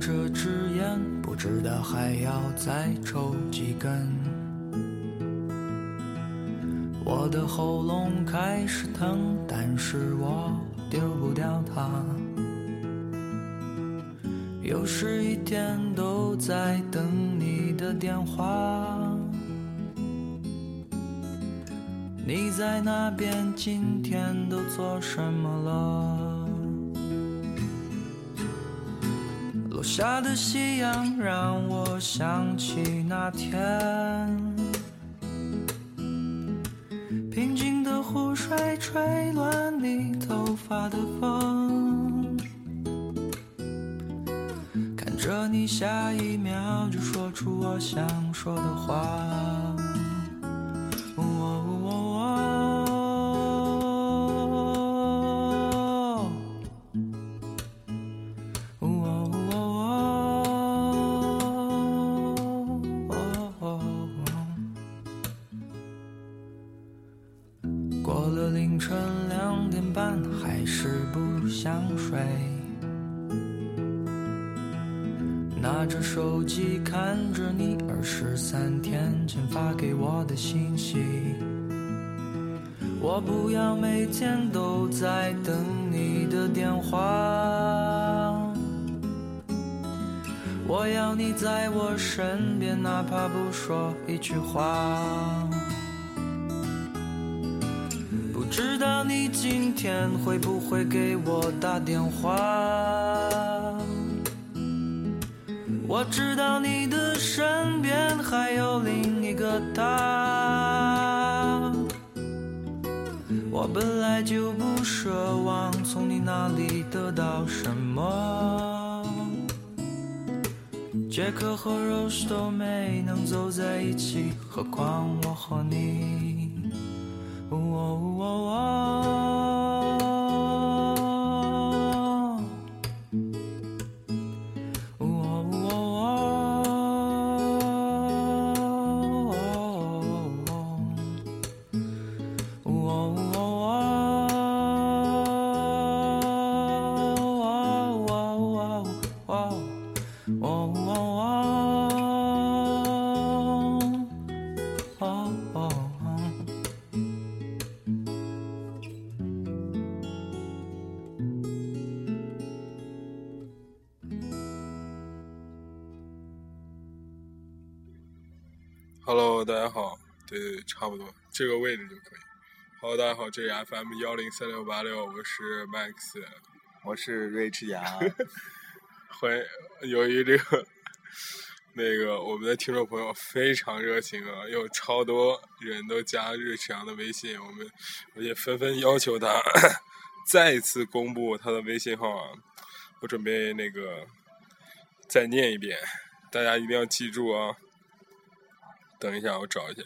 这支烟，不知道还要再抽几根。我的喉咙开始疼，但是我丢不掉它。又是一天都在等你的电话。你在那边今天都做什么了？落下的夕阳让我想起那天，平静的湖水吹乱你头发的风，看着你下一秒就说出我想说的话。过了凌晨两点半，还是不想睡。拿着手机看着你二十三天前发给我的信息。我不要每天都在等你的电话，我要你在我身边，哪怕不说一句话。不知道你今天会不会给我打电话？我知道你的身边还有另一个他。我本来就不奢望从你那里得到什么，杰克和 Rose 都没能走在一起，何况我和你。哦哦哦哦，Hello，大家好，对对对，差不多这个位置就可以。Hello，大家好，这是 FM 幺零三六八六，我是 Max。我是瑞智阳，欢迎，由于这个那个我们的听众朋友非常热情啊，有超多人都加瑞驰阳的微信，我们我也纷纷要求他再次公布他的微信号啊。我准备那个再念一遍，大家一定要记住啊。等一下，我找一下，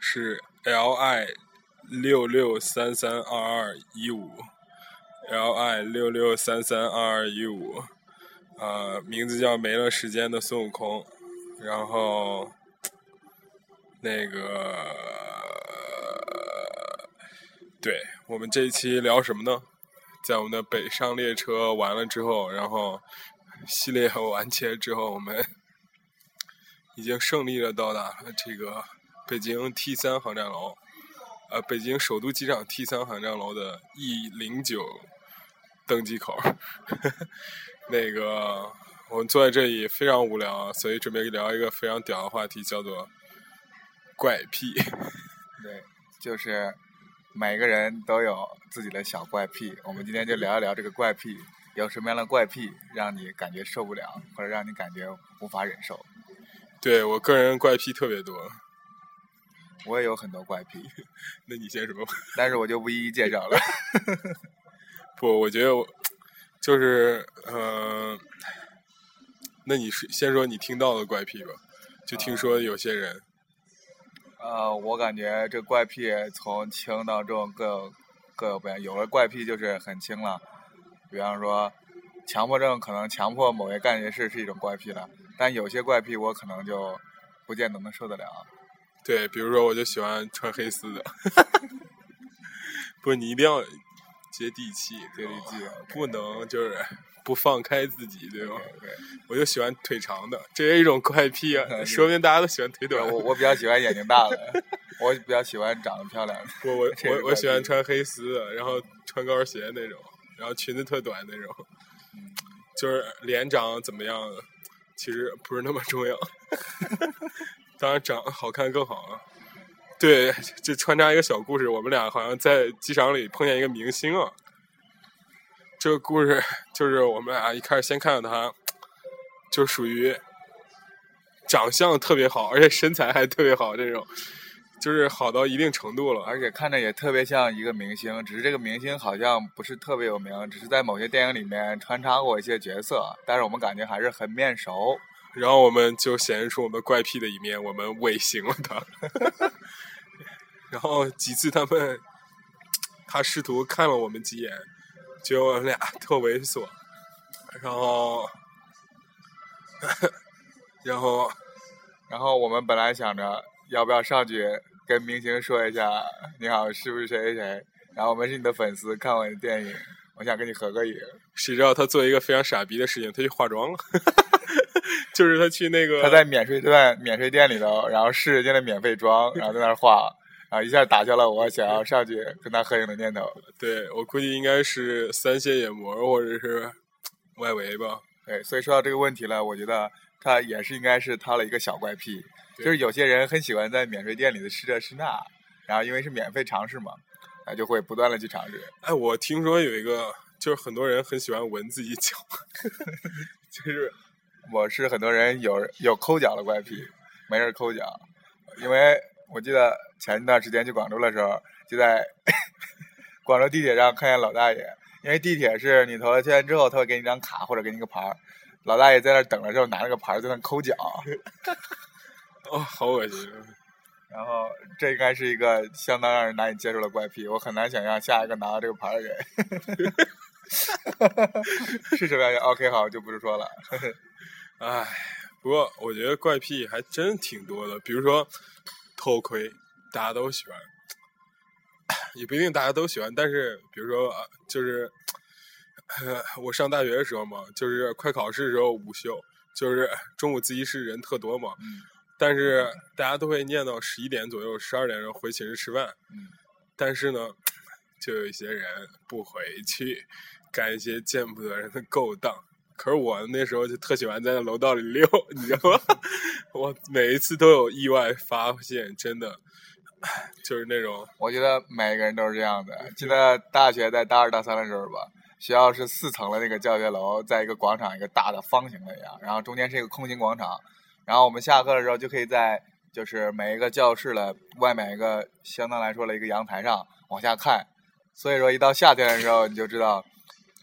是 L I 六六三三二二一五。L I 六六三三二二一五，呃，名字叫没了时间的孙悟空，然后那个，对我们这一期聊什么呢？在我们的北上列车完了之后，然后系列完结之后，我们已经胜利的到达了这个北京 T 三航站楼，呃，北京首都机场 T 三航站楼的 E 零九。登机口，那个我们坐在这里非常无聊，所以准备聊一个非常屌的话题，叫做怪癖。对，就是每个人都有自己的小怪癖。我们今天就聊一聊这个怪癖，有什么样的怪癖让你感觉受不了，或者让你感觉无法忍受？对我个人怪癖特别多，我也有很多怪癖。那你先说，但是我就不一一介绍了。不，我觉得我就是嗯、呃，那你是先说你听到的怪癖吧？就听说有些人，呃，我感觉这怪癖从轻到重各有各有不一样。有的怪癖就是很轻了，比方说强迫症，可能强迫某些干一件事是一种怪癖了。但有些怪癖我可能就不见得能受得了。对，比如说我就喜欢穿黑丝的，不是你一定要。接地气，接地气，不能就是不放开自己，对吧？对，我就喜欢腿长的，这是一种怪癖啊，说明大家都喜欢腿短。我 我比较喜欢眼睛大的，我比较喜欢长得漂亮的。我我我我喜欢穿黑丝的，然后穿高跟鞋那种，然后裙子特短那种，就是脸长怎么样，其实不是那么重要。当然长好看更好啊。对，就穿插一个小故事，我们俩好像在机场里碰见一个明星啊。这个故事就是我们俩一开始先看到他，就属于长相特别好，而且身材还特别好这种，就是好到一定程度了，而且看着也特别像一个明星。只是这个明星好像不是特别有名，只是在某些电影里面穿插过一些角色，但是我们感觉还是很面熟。然后我们就显示出我们怪癖的一面，我们尾行了他。然后几次他们，他试图看了我们几眼，觉得我们俩特猥琐，然后，然后，然后我们本来想着要不要上去跟明星说一下，你好，是不是谁谁谁？然后我们是你的粉丝，看我的电影，我想跟你合个影。谁知道他做一个非常傻逼的事情，他去化妆了，就是他去那个他在免税店免税店里头，然后试人家的免费妆，然后在那儿化。啊！一下打消了我想要上去跟他合影的念头。对我估计应该是三线眼膜或者是外围吧。对，所以说到这个问题了，我觉得他也是应该是他的一个小怪癖，就是有些人很喜欢在免税店里的吃这吃那，然后因为是免费尝试嘛，他就会不断的去尝试。哎，我听说有一个，就是很多人很喜欢闻自己脚，就是我是很多人有有抠脚的怪癖，没事抠脚，因为。我记得前一段时间去广州的时候，就在 广州地铁上看见老大爷，因为地铁是你投了钱之后，他会给你张卡或者给你个牌儿，老大爷在那等的时候拿着个牌儿在那抠脚，哦，好恶心！然后这应该是一个相当让人难以接受的怪癖，我很难想象下一个拿到这个牌儿的人 是什么样。OK，好，就不是说了。唉，不过我觉得怪癖还真挺多的，比如说。偷窥，大家都喜欢，也不一定大家都喜欢。但是，比如说，就是，我上大学的时候嘛，就是快考试的时候午休，就是 中午自习室人特多嘛，但是大家都会念到十一点左右、十二点钟回寝室吃饭。但是呢，就有一些人不回去，干一些见不得人的勾当。可是我那时候就特喜欢在那楼道里溜，你知道吗？我每一次都有意外发现，真的 就是那种。我觉得每个人都是这样的。记得大学在大二大三的时候吧，学校是四层的那个教学楼，在一个广场，一个大的方形的一样，然后中间是一个空心广场，然后我们下课的时候就可以在就是每一个教室的外面一个相当来说的一个阳台上往下看。所以说，一到夏天的时候，你就知道。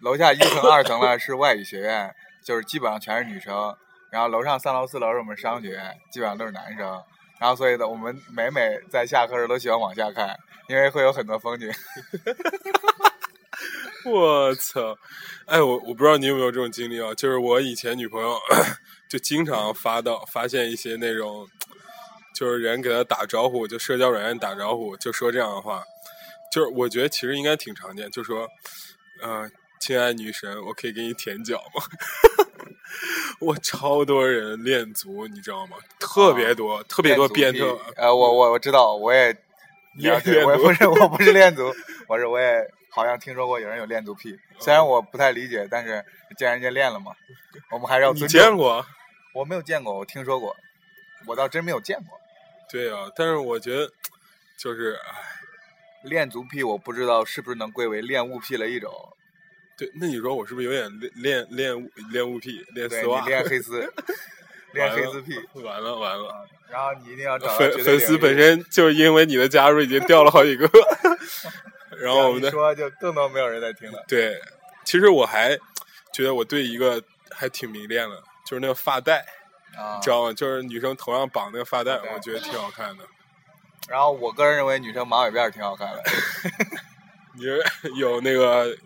楼下一层、二层呢是外语学院，就是基本上全是女生。然后楼上三楼、四楼是我们商学院，基本上都是男生。然后所以呢，我们每每在下课时都喜欢往下看，因为会有很多风景。我操！哎，我我不知道你有没有这种经历啊？就是我以前女朋友 就经常发到发现一些那种，就是人给她打招呼，就社交软件打招呼，就说这样的话。就是我觉得其实应该挺常见，就说，嗯。亲爱女神，我可以给你舔脚吗？我超多人练足，你知道吗？特别多，特别多变特。呃，我我我知道，我也练足。我不是我不是练足，我是我也好像听说过有人有练足癖。虽然我不太理解，但是既然人家练了嘛，我们还是要尊重。你见过？我没有见过，我听说过，我倒真没有见过。对啊，但是我觉得就是唉，练足癖，我不知道是不是能归为恋物癖的一种。对，那你说我是不是有点练练练练物癖，练丝袜？练黑丝，练黑丝癖，完了完了。然后你一定要找粉粉丝本身就因为你的加入已经掉了好几个，然后我们说就更多没有人在听了。对，其实我还觉得我对一个还挺迷恋的，就是那个发带，啊知道吗？就是女生头上绑那个发带，我觉得挺好看的。然后我个人认为女生马尾辫挺好看的。你有那个？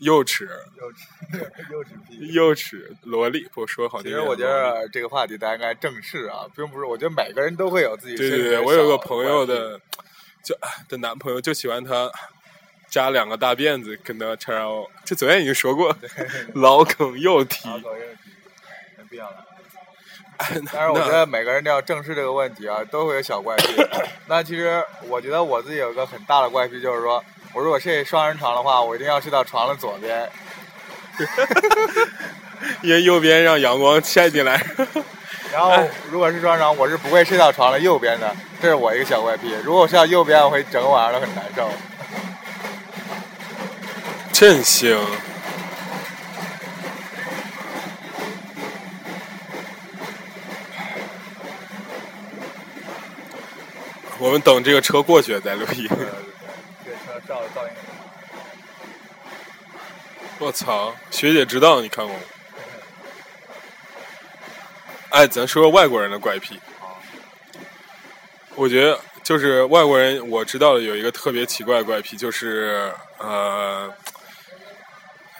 幼齿，幼齿，幼齿癖，幼齿萝莉，不说好听。其实我觉得这个话题大家应该正视啊，并不是。我觉得每个人都会有自己。对对对，我有个朋友的，就的男朋友就喜欢他扎两个大辫子，跟他缠绕，这昨天已经说过，老梗又提。老梗又提没必要了。但是我觉得每个人都要正视这个问题啊，都会有小怪癖。那其实我觉得我自己有一个很大的怪癖，就是说我如果睡双人床的话，我一定要睡到床的左边。因为右边让阳光晒进来。然后如果是双人床，我是不会睡到床的右边的，这是我一个小怪癖。如果我睡到右边，我会整个晚上都很难受。真行。我们等这个车过去再录音。这车照噪音。我操，学姐知道你看过吗？哎，咱说说外国人的怪癖。我觉得就是外国人，我知道的有一个特别奇怪的怪癖，就是呃，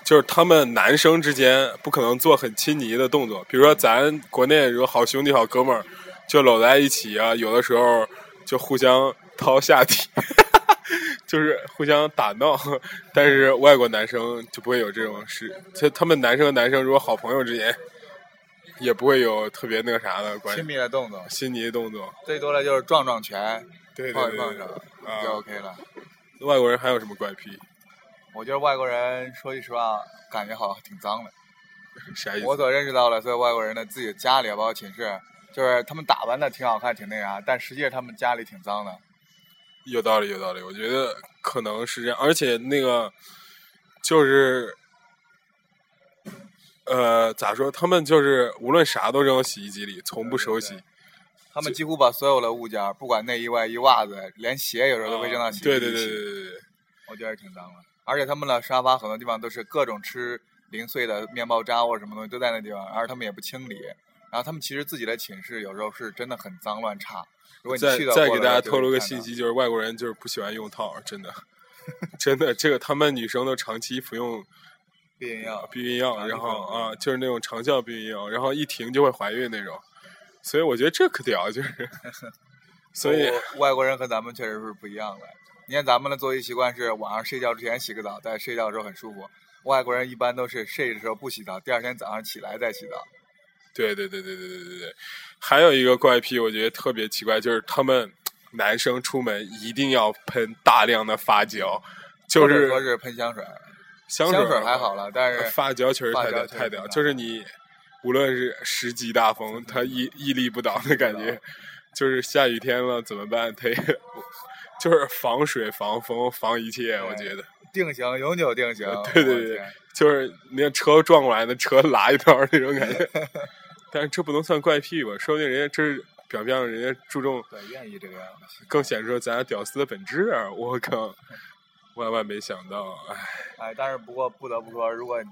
就是他们男生之间不可能做很亲昵的动作，比如说咱国内如果好兄弟好哥们儿就搂在一起啊，有的时候。就互相掏下体，就是互相打闹，但是外国男生就不会有这种事。他他们男生和男生如果好朋友之间，也不会有特别那个啥的关系。亲密的动作，亲昵的动作，最多的就是撞撞拳，对碰一碰手就 OK 了。外国人还有什么怪癖？我觉得外国人说句实话，感觉好像挺脏的。啥意思？我所认识到的所有外国人的自己的家里，包括寝室。就是他们打扮的挺好看，挺那啥，但实际上他们家里挺脏的。有道理，有道理。我觉得可能是这样，而且那个就是，呃，咋说？他们就是无论啥都扔洗衣机里，从不手洗。他们几乎把所有的物件，不管内衣、外衣、袜子，连鞋，有时候都会扔到洗衣机里。对对对对对对。我觉得挺脏的。而且他们的沙发很多地方都是各种吃零碎的面包渣或者什么东西都在那地方，而他们也不清理。然后他们其实自己的寝室有时候是真的很脏乱差。如果你再再给大家透露个信息，就是外国人就是不喜欢用套，真的，真的，这个他们女生都长期服用避孕药，避孕药，然后啊，就是那种长效避孕药，然后一停就会怀孕那种。所以我觉得这可屌，就是。所以外国人和咱们确实是不一样的。你看咱们的作息习惯是晚上睡觉之前洗个澡，在睡觉的时候很舒服。外国人一般都是睡的时候不洗澡，第二天早上起来再洗澡。对对对对对对对对，还有一个怪癖，我觉得特别奇怪，就是他们男生出门一定要喷大量的发胶，就是说是喷香水，香水还好了，但是发胶确实太屌太屌，就是你无论是十级大风，它屹屹立不倒的感觉，就是下雨天了怎么办？它也就是防水、防风、防一切，我觉得定型永久定型，对对对，就是那车撞过来，那车拉一道那种感觉。但是这不能算怪癖吧？说不定人家这是表面上人家注重，对，愿意这个样子，更显示出咱俩屌丝的本质。我靠，万万没想到，唉。哎，但是不过不得不说，如果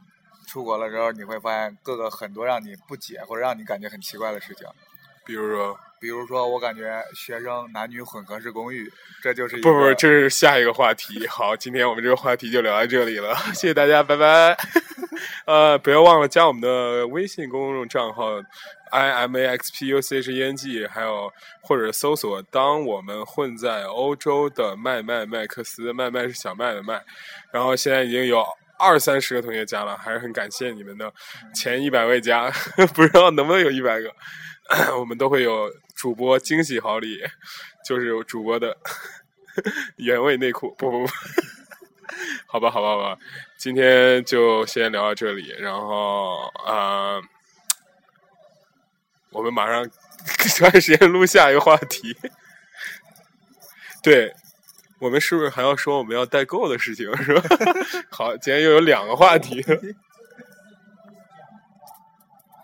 出国了之后，你会发现各个很多让你不解或者让你感觉很奇怪的事情。比如说，比如说，我感觉学生男女混合式公寓，这就是不不，这是下一个话题。好，今天我们这个话题就聊到这里了，谢谢大家，拜拜。呃，不要忘了加我们的微信公众账号 i m a x p u c h e n g，还有或者搜索“当我们混在欧洲的麦麦麦克斯”，麦麦是小麦的麦。然后现在已经有二三十个同学加了，还是很感谢你们的前一百位加，不知道能不能有一百个。我们都会有主播惊喜好礼，就是有主播的 原味内裤，不不不。好吧，好吧，好吧，今天就先聊到这里，然后啊，我们马上 抓紧时间录下一个话题。对，我们是不是还要说我们要代购的事情，是吧？好，今天又有两个话题。